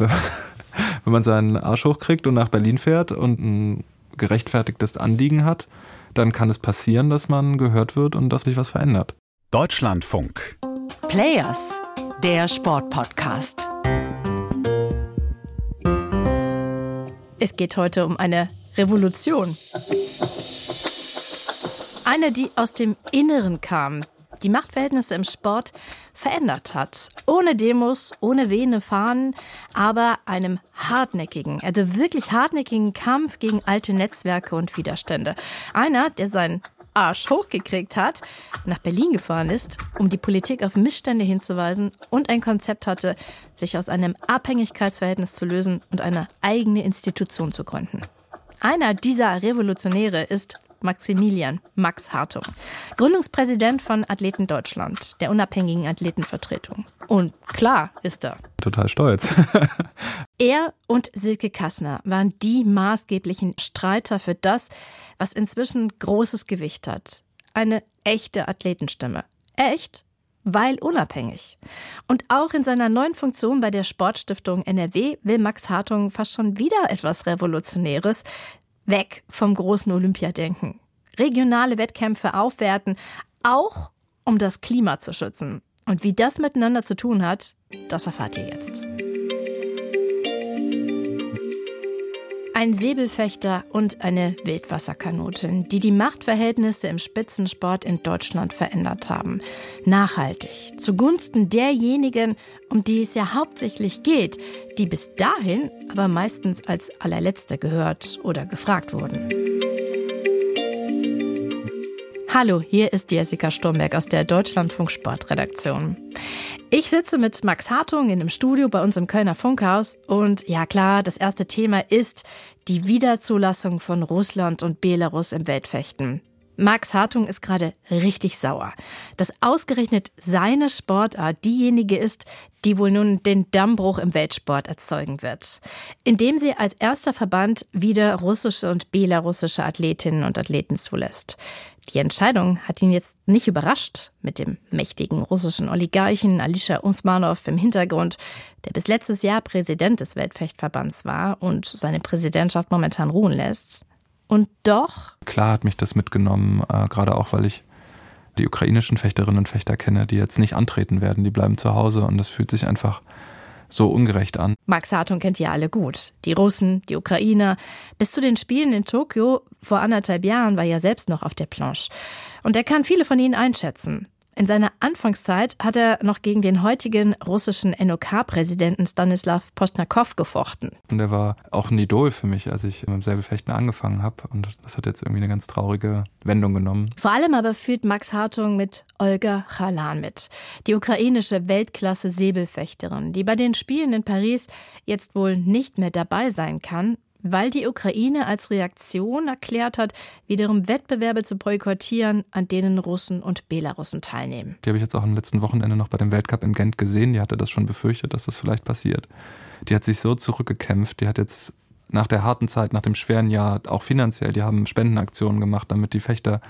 wenn man seinen Arsch hochkriegt und nach Berlin fährt und ein gerechtfertigtes Anliegen hat, dann kann es passieren, dass man gehört wird und dass sich was verändert. Deutschlandfunk. Players, der Sportpodcast. Es geht heute um eine Revolution. Eine, die aus dem Inneren kam, die Machtverhältnisse im Sport verändert hat. Ohne Demos, ohne wehende Fahnen, aber einem hartnäckigen, also wirklich hartnäckigen Kampf gegen alte Netzwerke und Widerstände. Einer, der seinen Arsch hochgekriegt hat, nach Berlin gefahren ist, um die Politik auf Missstände hinzuweisen und ein Konzept hatte, sich aus einem Abhängigkeitsverhältnis zu lösen und eine eigene Institution zu gründen. Einer dieser Revolutionäre ist Maximilian Max Hartung, Gründungspräsident von Athleten Deutschland, der unabhängigen Athletenvertretung. Und klar ist er. Total stolz. er und Silke Kassner waren die maßgeblichen Streiter für das, was inzwischen großes Gewicht hat. Eine echte Athletenstimme. Echt? weil unabhängig. Und auch in seiner neuen Funktion bei der Sportstiftung NRW will Max Hartung fast schon wieder etwas Revolutionäres, Weg vom großen Olympiadenken. Regionale Wettkämpfe aufwerten, auch um das Klima zu schützen. Und wie das miteinander zu tun hat, das erfahrt ihr jetzt. Ein Säbelfechter und eine Wildwasserkanotin, die die Machtverhältnisse im Spitzensport in Deutschland verändert haben. Nachhaltig, zugunsten derjenigen, um die es ja hauptsächlich geht, die bis dahin aber meistens als allerletzte gehört oder gefragt wurden. Hallo, hier ist Jessica Sturmberg aus der Deutschlandfunk Sportredaktion. Ich sitze mit Max Hartung in einem Studio bei uns im Kölner Funkhaus und ja klar, das erste Thema ist die Wiederzulassung von Russland und Belarus im Weltfechten. Max Hartung ist gerade richtig sauer, dass ausgerechnet seine Sportart diejenige ist, die wohl nun den Dammbruch im Weltsport erzeugen wird, indem sie als erster Verband wieder russische und belarussische Athletinnen und Athleten zulässt. Die Entscheidung hat ihn jetzt nicht überrascht mit dem mächtigen russischen Oligarchen Alisha Usmanov im Hintergrund, der bis letztes Jahr Präsident des Weltfechtverbands war und seine Präsidentschaft momentan ruhen lässt. Und doch. Klar hat mich das mitgenommen, äh, gerade auch, weil ich die ukrainischen Fechterinnen und Fechter kenne, die jetzt nicht antreten werden, die bleiben zu Hause und das fühlt sich einfach so ungerecht an. Max Hartung kennt ihr alle gut. Die Russen, die Ukrainer. Bis zu den Spielen in Tokio vor anderthalb Jahren war er selbst noch auf der Planche. Und er kann viele von ihnen einschätzen. In seiner Anfangszeit hat er noch gegen den heutigen russischen NOK-Präsidenten Stanislav Postnakow gefochten. Und er war auch ein Idol für mich, als ich mit dem Säbelfechten angefangen habe. Und das hat jetzt irgendwie eine ganz traurige Wendung genommen. Vor allem aber führt Max Hartung mit Olga Chalan mit, die ukrainische Weltklasse-Säbelfechterin, die bei den Spielen in Paris jetzt wohl nicht mehr dabei sein kann, weil die Ukraine als Reaktion erklärt hat, wiederum Wettbewerbe zu boykottieren, an denen Russen und Belarussen teilnehmen. Die habe ich jetzt auch am letzten Wochenende noch bei dem Weltcup in Gent gesehen. Die hatte das schon befürchtet, dass das vielleicht passiert. Die hat sich so zurückgekämpft. Die hat jetzt nach der harten Zeit, nach dem schweren Jahr, auch finanziell, die haben Spendenaktionen gemacht, damit die Fechter,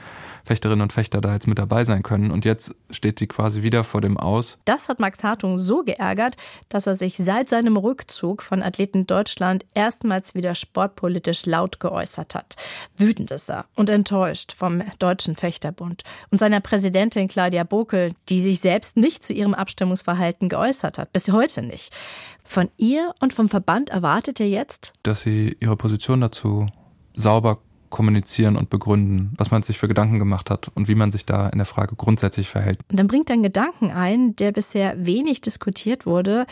Fechterinnen und Fechter da jetzt mit dabei sein können. Und jetzt steht sie quasi wieder vor dem Aus. Das hat Max Hartung so geärgert, dass er sich seit seinem Rückzug von Athleten Deutschland erstmals wieder sportpolitisch laut geäußert hat. Wütend ist er und enttäuscht vom Deutschen Fechterbund und seiner Präsidentin Claudia Bokel, die sich selbst nicht zu ihrem Abstimmungsverhalten geäußert hat. Bis heute nicht. Von ihr und vom Verband erwartet er jetzt, dass sie ihre Position dazu sauber kommunizieren und begründen, was man sich für Gedanken gemacht hat und wie man sich da in der Frage grundsätzlich verhält. Und dann bringt er einen Gedanken ein, der bisher wenig diskutiert wurde,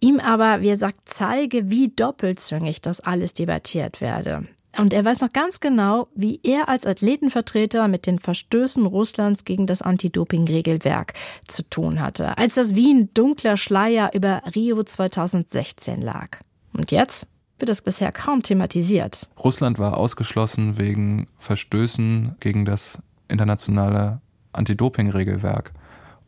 ihm aber, wie er sagt, zeige, wie doppelzüngig das alles debattiert werde. Und er weiß noch ganz genau, wie er als Athletenvertreter mit den Verstößen Russlands gegen das Anti-Doping-Regelwerk zu tun hatte, als das wie ein dunkler Schleier über Rio 2016 lag. Und jetzt wird es bisher kaum thematisiert. Russland war ausgeschlossen wegen Verstößen gegen das internationale Anti-Doping-Regelwerk.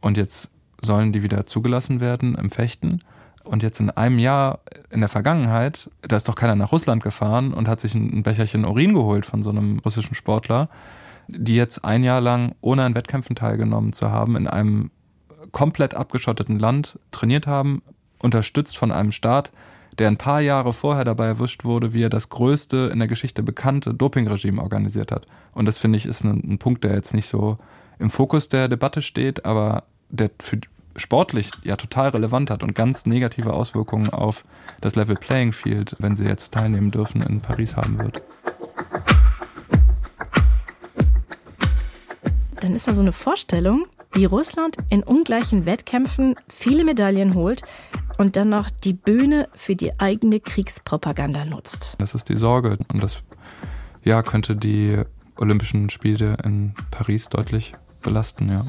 Und jetzt sollen die wieder zugelassen werden im Fechten. Und jetzt in einem Jahr in der Vergangenheit, da ist doch keiner nach Russland gefahren und hat sich ein Becherchen Urin geholt von so einem russischen Sportler, die jetzt ein Jahr lang, ohne an Wettkämpfen teilgenommen zu haben, in einem komplett abgeschotteten Land trainiert haben, unterstützt von einem Staat, der ein paar Jahre vorher dabei erwischt wurde, wie er das größte in der Geschichte bekannte Dopingregime organisiert hat. Und das finde ich ist ein, ein Punkt, der jetzt nicht so im Fokus der Debatte steht, aber der für sportlich ja total relevant hat und ganz negative Auswirkungen auf das Level Playing Field, wenn sie jetzt teilnehmen dürfen, in Paris haben wird. Dann ist da so eine Vorstellung, wie Russland in ungleichen Wettkämpfen viele Medaillen holt und dann noch die Bühne für die eigene Kriegspropaganda nutzt. Das ist die Sorge und das ja, könnte die Olympischen Spiele in Paris deutlich belasten, ja.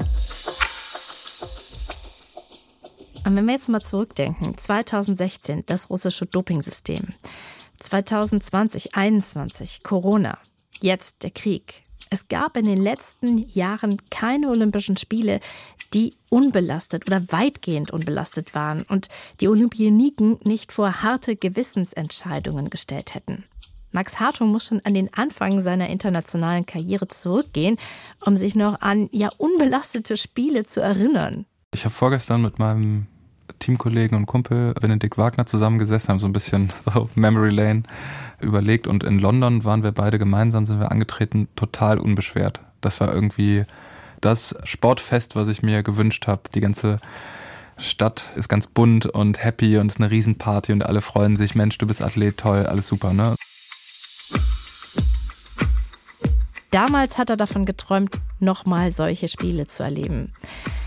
Und wenn wir jetzt mal zurückdenken, 2016 das russische Dopingsystem, 2020, 2021 Corona, jetzt der Krieg. Es gab in den letzten Jahren keine Olympischen Spiele, die unbelastet oder weitgehend unbelastet waren und die Olympioniken nicht vor harte Gewissensentscheidungen gestellt hätten. Max Hartung muss schon an den Anfang seiner internationalen Karriere zurückgehen, um sich noch an ja unbelastete Spiele zu erinnern. Ich habe vorgestern mit meinem Teamkollegen und Kumpel Benedikt Wagner zusammengesessen, haben so ein bisschen Memory Lane überlegt und in London waren wir beide gemeinsam, sind wir angetreten, total unbeschwert. Das war irgendwie das Sportfest, was ich mir gewünscht habe. Die ganze Stadt ist ganz bunt und happy und es ist eine Riesenparty und alle freuen sich, Mensch, du bist Athlet, toll, alles super, ne? Damals hat er davon geträumt, nochmal solche Spiele zu erleben.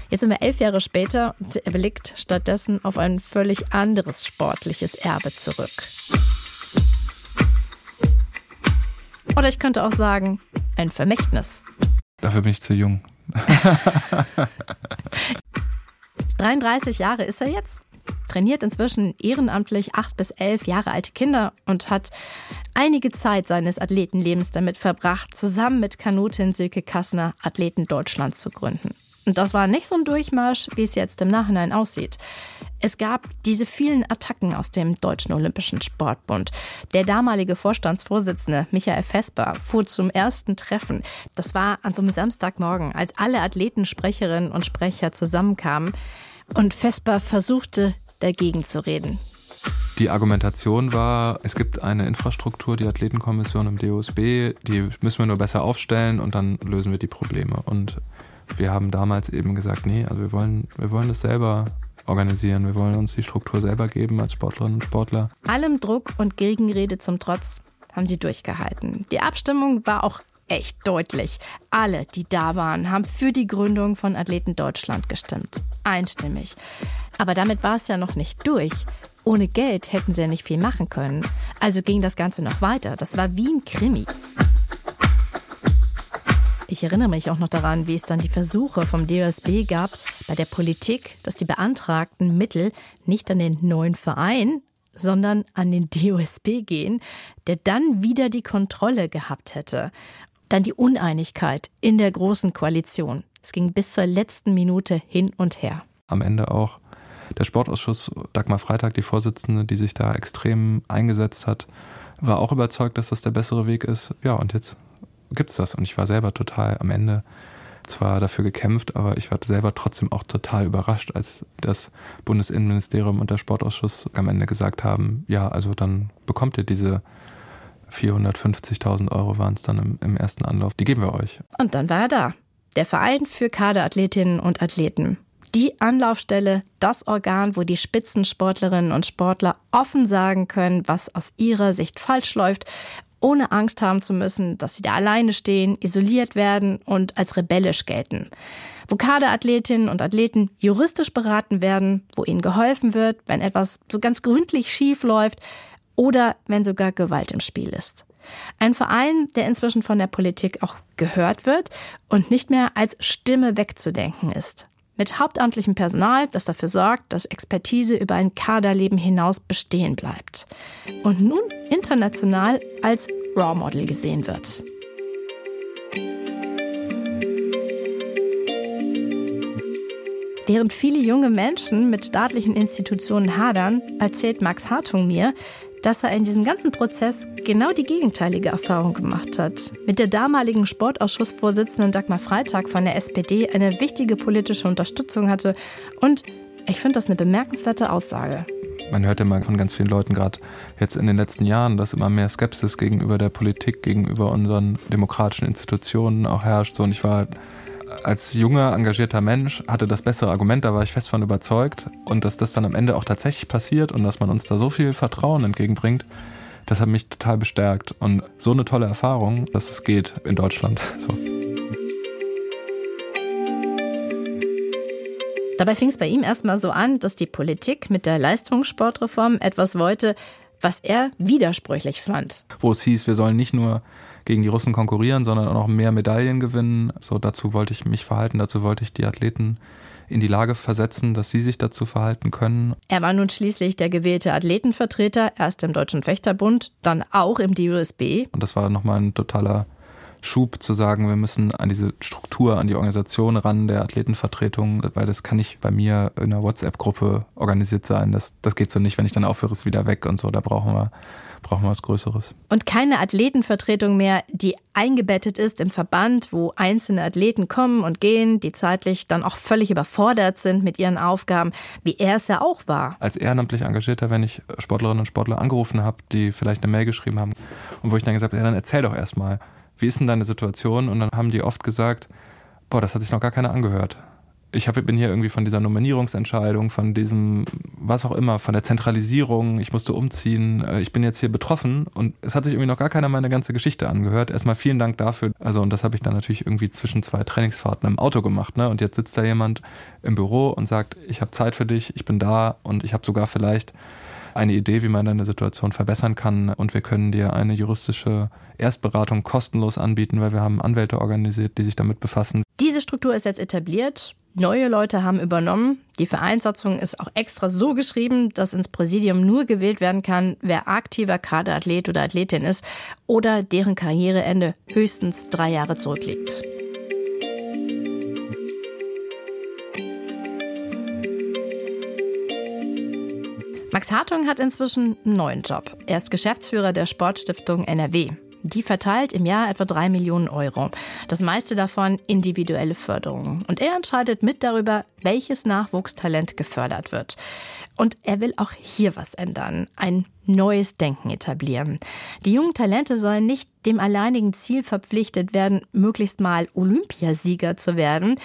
Jetzt sind wir elf Jahre später und er blickt stattdessen auf ein völlig anderes sportliches Erbe zurück. Oder ich könnte auch sagen, ein Vermächtnis. Dafür bin ich zu jung. 33 Jahre ist er jetzt, trainiert inzwischen ehrenamtlich acht bis elf Jahre alte Kinder und hat einige Zeit seines Athletenlebens damit verbracht, zusammen mit Kanutin Silke Kassner Athleten Deutschland zu gründen. Und das war nicht so ein Durchmarsch, wie es jetzt im Nachhinein aussieht. Es gab diese vielen Attacken aus dem Deutschen Olympischen Sportbund. Der damalige Vorstandsvorsitzende Michael Vesper fuhr zum ersten Treffen. Das war an so einem Samstagmorgen, als alle Athletensprecherinnen und Sprecher zusammenkamen. Und Vesper versuchte, dagegen zu reden. Die Argumentation war, es gibt eine Infrastruktur, die Athletenkommission im DOSB, die müssen wir nur besser aufstellen und dann lösen wir die Probleme. Und wir haben damals eben gesagt, nee, also wir wollen, wir wollen das selber organisieren. Wir wollen uns die Struktur selber geben als Sportlerinnen und Sportler. Allem Druck und Gegenrede zum Trotz haben sie durchgehalten. Die Abstimmung war auch echt deutlich. Alle, die da waren, haben für die Gründung von Athleten Deutschland gestimmt. Einstimmig. Aber damit war es ja noch nicht durch. Ohne Geld hätten sie ja nicht viel machen können. Also ging das Ganze noch weiter. Das war wie ein Krimi. Ich erinnere mich auch noch daran, wie es dann die Versuche vom DOSB gab, bei der Politik, dass die beantragten Mittel nicht an den neuen Verein, sondern an den DOSB gehen, der dann wieder die Kontrolle gehabt hätte. Dann die Uneinigkeit in der großen Koalition. Es ging bis zur letzten Minute hin und her. Am Ende auch der Sportausschuss, Dagmar Freitag, die Vorsitzende, die sich da extrem eingesetzt hat, war auch überzeugt, dass das der bessere Weg ist. Ja, und jetzt gibt es das. Und ich war selber total am Ende zwar dafür gekämpft, aber ich war selber trotzdem auch total überrascht, als das Bundesinnenministerium und der Sportausschuss am Ende gesagt haben, ja, also dann bekommt ihr diese 450.000 Euro waren es dann im, im ersten Anlauf. Die geben wir euch. Und dann war er da. Der Verein für Kaderathletinnen und Athleten. Die Anlaufstelle, das Organ, wo die Spitzensportlerinnen und Sportler offen sagen können, was aus ihrer Sicht falsch läuft ohne Angst haben zu müssen, dass sie da alleine stehen, isoliert werden und als rebellisch gelten. Wo Kaderathletinnen und Athleten juristisch beraten werden, wo ihnen geholfen wird, wenn etwas so ganz gründlich schief läuft oder wenn sogar Gewalt im Spiel ist. Ein Verein, der inzwischen von der Politik auch gehört wird und nicht mehr als Stimme wegzudenken ist mit hauptamtlichem Personal, das dafür sorgt, dass Expertise über ein Kaderleben hinaus bestehen bleibt und nun international als Raw Model gesehen wird. Während viele junge Menschen mit staatlichen Institutionen hadern, erzählt Max Hartung mir, dass er in diesem ganzen Prozess genau die gegenteilige Erfahrung gemacht hat. Mit der damaligen Sportausschussvorsitzenden Dagmar Freitag von der SPD eine wichtige politische Unterstützung hatte und ich finde das eine bemerkenswerte Aussage. Man hört ja mal von ganz vielen Leuten gerade jetzt in den letzten Jahren, dass immer mehr Skepsis gegenüber der Politik, gegenüber unseren demokratischen Institutionen auch herrscht. So, und ich war als junger, engagierter Mensch, hatte das bessere Argument, da war ich fest von überzeugt. Und dass das dann am Ende auch tatsächlich passiert und dass man uns da so viel Vertrauen entgegenbringt, das hat mich total bestärkt. Und so eine tolle Erfahrung, dass es geht in Deutschland. So. Dabei fing es bei ihm erstmal so an, dass die Politik mit der Leistungssportreform etwas wollte, was er widersprüchlich fand. Wo es hieß, wir sollen nicht nur gegen die Russen konkurrieren, sondern auch noch mehr Medaillen gewinnen. So dazu wollte ich mich verhalten, dazu wollte ich die Athleten in die Lage versetzen, dass sie sich dazu verhalten können. Er war nun schließlich der gewählte Athletenvertreter, erst im Deutschen Fechterbund, dann auch im DUSB. Und das war nochmal ein totaler Schub zu sagen, wir müssen an diese Struktur, an die Organisation ran der Athletenvertretung, weil das kann nicht bei mir in einer WhatsApp-Gruppe organisiert sein. Das, das geht so nicht, wenn ich dann aufhöre, ist wieder weg und so. Da brauchen wir brauchen wir was Größeres. Und keine Athletenvertretung mehr, die eingebettet ist im Verband, wo einzelne Athleten kommen und gehen, die zeitlich dann auch völlig überfordert sind mit ihren Aufgaben, wie er es ja auch war. Als ehrenamtlich Engagierter, wenn ich Sportlerinnen und Sportler angerufen habe, die vielleicht eine Mail geschrieben haben und wo ich dann gesagt habe, ja, dann erzähl doch erstmal, wie ist denn deine Situation? Und dann haben die oft gesagt, boah, das hat sich noch gar keiner angehört ich hab, bin hier irgendwie von dieser Nominierungsentscheidung, von diesem, was auch immer, von der Zentralisierung, ich musste umziehen, äh, ich bin jetzt hier betroffen und es hat sich irgendwie noch gar keiner meine ganze Geschichte angehört. Erstmal vielen Dank dafür. Also, und das habe ich dann natürlich irgendwie zwischen zwei Trainingsfahrten im Auto gemacht. Ne? Und jetzt sitzt da jemand im Büro und sagt, ich habe Zeit für dich, ich bin da und ich habe sogar vielleicht eine Idee, wie man deine Situation verbessern kann und wir können dir eine juristische Erstberatung kostenlos anbieten, weil wir haben Anwälte organisiert, die sich damit befassen. Diese Struktur ist jetzt etabliert. Neue Leute haben übernommen. Die Vereinssatzung ist auch extra so geschrieben, dass ins Präsidium nur gewählt werden kann, wer aktiver Kaderathlet oder Athletin ist oder deren Karriereende höchstens drei Jahre zurückliegt. Max Hartung hat inzwischen einen neuen Job. Er ist Geschäftsführer der Sportstiftung NRW. Die verteilt im Jahr etwa drei Millionen Euro. Das meiste davon individuelle Förderung. Und er entscheidet mit darüber, welches Nachwuchstalent gefördert wird. Und er will auch hier was ändern, ein neues Denken etablieren. Die jungen Talente sollen nicht dem alleinigen Ziel verpflichtet werden, möglichst mal Olympiasieger zu werden.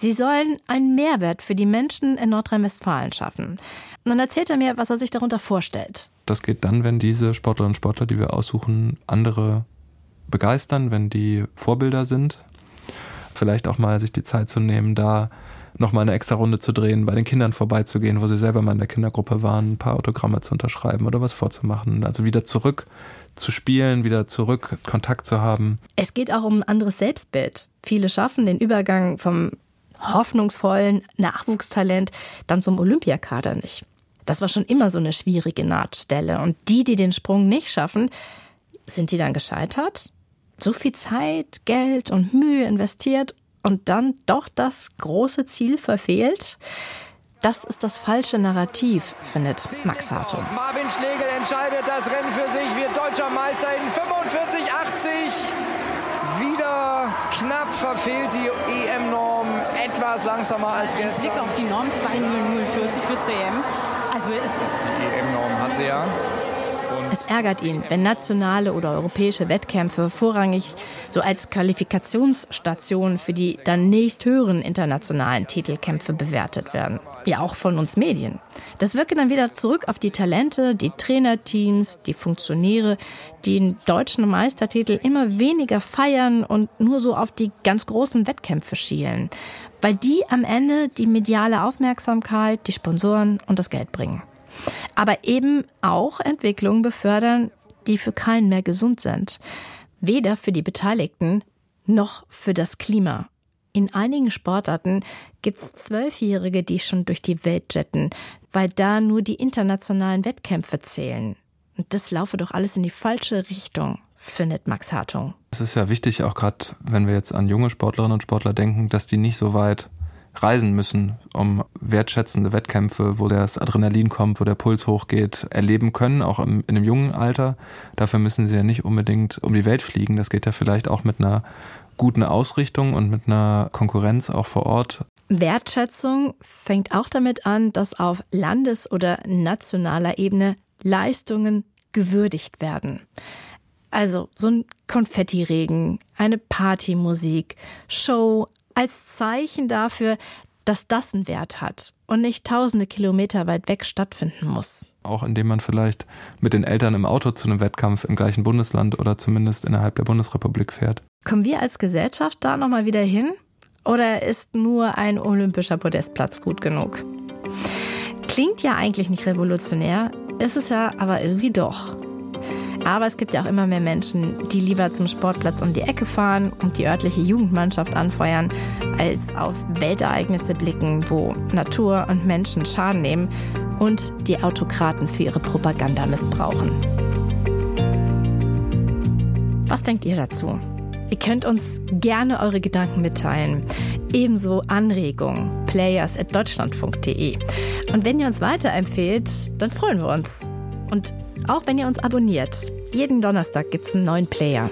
Sie sollen einen Mehrwert für die Menschen in Nordrhein-Westfalen schaffen. Und dann erzählt er mir, was er sich darunter vorstellt. Das geht dann, wenn diese Sportlerinnen und Sportler, die wir aussuchen, andere begeistern, wenn die Vorbilder sind. Vielleicht auch mal sich die Zeit zu nehmen, da nochmal eine extra Runde zu drehen, bei den Kindern vorbeizugehen, wo sie selber mal in der Kindergruppe waren, ein paar Autogramme zu unterschreiben oder was vorzumachen. Also wieder zurück zu spielen, wieder zurück Kontakt zu haben. Es geht auch um ein anderes Selbstbild. Viele schaffen den Übergang vom hoffnungsvollen Nachwuchstalent dann zum Olympiakader nicht. Das war schon immer so eine schwierige Nahtstelle. Und die, die den Sprung nicht schaffen, sind die dann gescheitert? So viel Zeit, Geld und Mühe investiert und dann doch das große Ziel verfehlt? Das ist das falsche Narrativ, findet Max Hartung. Marvin Schlegel entscheidet das Rennen für sich, wird deutscher Meister in 45,80 knapp verfehlt die EM-Norm etwas langsamer als gestern. Blick auf die Norm 20040 für EM. Also es ist die EM-Norm hat sie ja. Es ärgert ihn, wenn nationale oder europäische Wettkämpfe vorrangig so als Qualifikationsstation für die dann nächsthöheren internationalen Titelkämpfe bewertet werden. Ja, auch von uns Medien. Das wirke dann wieder zurück auf die Talente, die Trainerteams, die Funktionäre, die den deutschen Meistertitel immer weniger feiern und nur so auf die ganz großen Wettkämpfe schielen. Weil die am Ende die mediale Aufmerksamkeit, die Sponsoren und das Geld bringen aber eben auch Entwicklungen befördern, die für keinen mehr gesund sind. Weder für die Beteiligten noch für das Klima. In einigen Sportarten gibt es Zwölfjährige, die schon durch die Welt jetten, weil da nur die internationalen Wettkämpfe zählen. Und das laufe doch alles in die falsche Richtung, findet Max Hartung. Es ist ja wichtig, auch gerade wenn wir jetzt an junge Sportlerinnen und Sportler denken, dass die nicht so weit reisen müssen, um wertschätzende Wettkämpfe, wo das Adrenalin kommt, wo der Puls hochgeht, erleben können, auch im, in einem jungen Alter. Dafür müssen sie ja nicht unbedingt um die Welt fliegen. Das geht ja vielleicht auch mit einer guten Ausrichtung und mit einer Konkurrenz auch vor Ort. Wertschätzung fängt auch damit an, dass auf Landes- oder nationaler Ebene Leistungen gewürdigt werden. Also so ein Konfettiregen, eine Partymusik, Show als Zeichen dafür, dass das einen Wert hat und nicht tausende Kilometer weit weg stattfinden muss. Auch indem man vielleicht mit den Eltern im Auto zu einem Wettkampf im gleichen Bundesland oder zumindest innerhalb der Bundesrepublik fährt. Kommen wir als Gesellschaft da nochmal wieder hin? Oder ist nur ein olympischer Podestplatz gut genug? Klingt ja eigentlich nicht revolutionär, ist es ja aber irgendwie doch. Aber es gibt ja auch immer mehr Menschen, die lieber zum Sportplatz um die Ecke fahren und die örtliche Jugendmannschaft anfeuern, als auf Weltereignisse blicken, wo Natur und Menschen Schaden nehmen und die Autokraten für ihre Propaganda missbrauchen. Was denkt ihr dazu? Ihr könnt uns gerne eure Gedanken mitteilen. Ebenso Anregungen. Players at deutschlandfunk.de. Und wenn ihr uns weiterempfehlt, dann freuen wir uns. Und auch wenn ihr uns abonniert. Jeden Donnerstag gibt es einen neuen Player.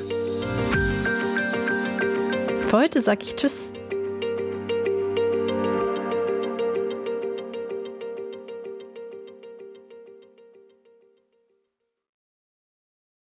Für heute sage ich Tschüss.